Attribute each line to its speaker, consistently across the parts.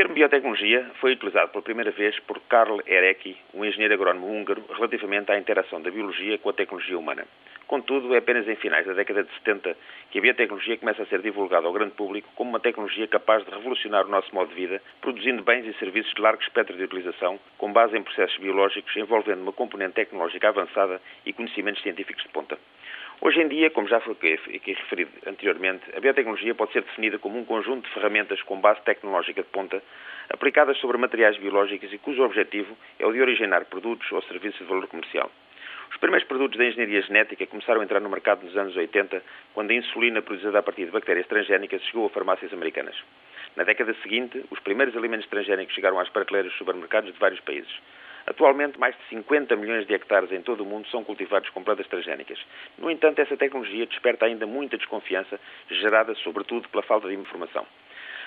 Speaker 1: termo biotecnologia foi utilizado pela primeira vez por Karl Erecki, um engenheiro agrónomo húngaro, relativamente à interação da biologia com a tecnologia humana. Contudo, é apenas em finais da década de 70 que a biotecnologia começa a ser divulgada ao grande público como uma tecnologia capaz de revolucionar o nosso modo de vida, produzindo bens e serviços de largo espectro de utilização, com base em processos biológicos envolvendo uma componente tecnológica avançada e conhecimentos científicos de ponta. Hoje em dia, como já foi aqui referido anteriormente, a biotecnologia pode ser definida como um conjunto de ferramentas com base tecnológica de ponta, aplicadas sobre materiais biológicos e cujo objetivo é o de originar produtos ou serviços de valor comercial. Os primeiros produtos da engenharia genética começaram a entrar no mercado nos anos 80, quando a insulina produzida a partir de bactérias transgénicas chegou a farmácias americanas. Na década seguinte, os primeiros alimentos transgénicos chegaram às prateleiras dos supermercados de vários países. Atualmente, mais de 50 milhões de hectares em todo o mundo são cultivados com plantas transgénicas. No entanto, essa tecnologia desperta ainda muita desconfiança, gerada sobretudo pela falta de informação.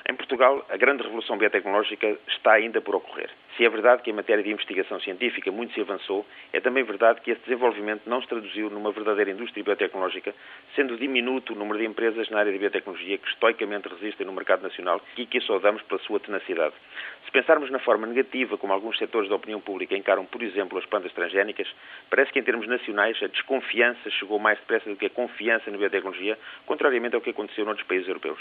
Speaker 1: Em Portugal, a grande revolução biotecnológica está ainda por ocorrer. Se é verdade que em matéria de investigação científica muito se avançou, é também verdade que esse desenvolvimento não se traduziu numa verdadeira indústria biotecnológica, sendo diminuto o número de empresas na área de biotecnologia que estoicamente resistem no mercado nacional e que saudamos pela sua tenacidade. Se pensarmos na forma negativa como alguns setores da opinião pública encaram, por exemplo, as plantas transgénicas, parece que em termos nacionais a desconfiança chegou mais depressa do que a confiança na biotecnologia, contrariamente ao que aconteceu noutros países europeus.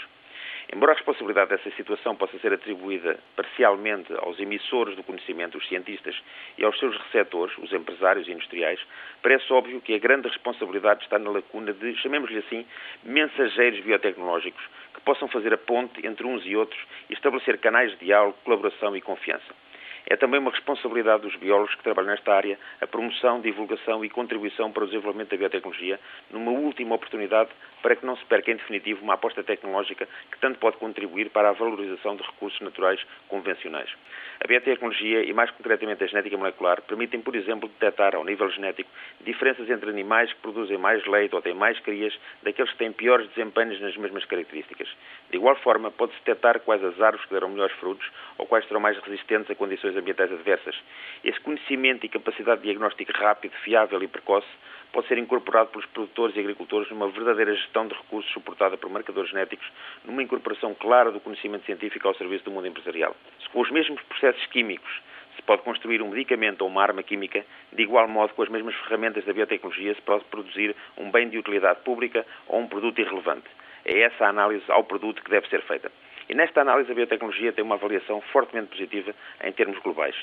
Speaker 1: Embora a responsabilidade dessa situação possa ser atribuída parcialmente aos emissores do conhecimento, os cientistas, e aos seus receptores, os empresários e industriais, parece óbvio que a grande responsabilidade está na lacuna de, chamemos-lhe assim, mensageiros biotecnológicos que possam fazer a ponte entre uns e outros e estabelecer canais de diálogo, colaboração e confiança. É também uma responsabilidade dos biólogos que trabalham nesta área a promoção, divulgação e contribuição para o desenvolvimento da biotecnologia, numa última oportunidade para que não se perca em definitivo uma aposta tecnológica que tanto pode contribuir para a valorização de recursos naturais convencionais. A biotecnologia e, mais concretamente, a genética molecular permitem, por exemplo, detectar ao nível genético diferenças entre animais que produzem mais leite ou têm mais crias daqueles que têm piores desempenhos nas mesmas características. De igual forma, pode-se detectar quais as árvores que deram melhores frutos ou quais serão mais resistentes a condições ambientais adversas. Esse conhecimento e capacidade de diagnóstico rápido, fiável e precoce pode ser incorporado pelos produtores e agricultores numa verdadeira gestão de recursos suportada por marcadores genéticos, numa incorporação clara do conhecimento científico ao serviço do mundo empresarial. Se com os mesmos processos químicos se pode construir um medicamento ou uma arma química, de igual modo, com as mesmas ferramentas da biotecnologia, se pode produzir um bem de utilidade pública ou um produto irrelevante. É essa a análise ao produto que deve ser feita. E nesta análise a biotecnologia tem uma avaliação fortemente positiva em termos globais.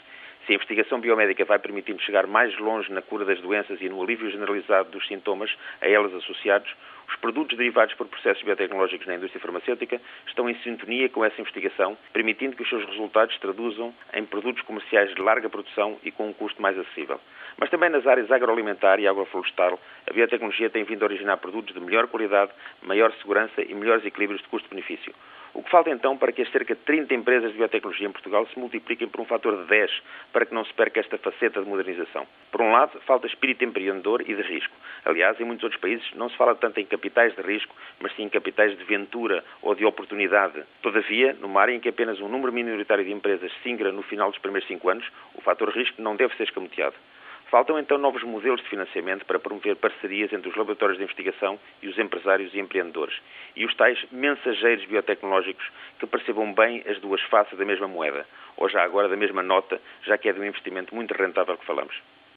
Speaker 1: Se a investigação biomédica vai permitindo chegar mais longe na cura das doenças e no alívio generalizado dos sintomas a elas associados, os produtos derivados por processos biotecnológicos na indústria farmacêutica estão em sintonia com essa investigação, permitindo que os seus resultados traduzam em produtos comerciais de larga produção e com um custo mais acessível. Mas também nas áreas agroalimentar e agroflorestal, a biotecnologia tem vindo a originar produtos de melhor qualidade, maior segurança e melhores equilíbrios de custo-benefício. O que falta então para que as cerca de 30 empresas de biotecnologia em Portugal se multipliquem por um fator de 10 para que não se perca esta faceta de modernização? Por um lado, falta espírito empreendedor e de risco. Aliás, em muitos outros países não se fala tanto em capitais de risco, mas sim em capitais de ventura ou de oportunidade. Todavia, numa área em que apenas um número minoritário de empresas se ingra no final dos primeiros cinco anos, o fator risco não deve ser escamoteado. Faltam então novos modelos de financiamento para promover parcerias entre os laboratórios de investigação e os empresários e empreendedores. E os tais mensageiros biotecnológicos que percebam bem as duas faces da mesma moeda, ou já agora da mesma nota, já que é de um investimento muito rentável que falamos.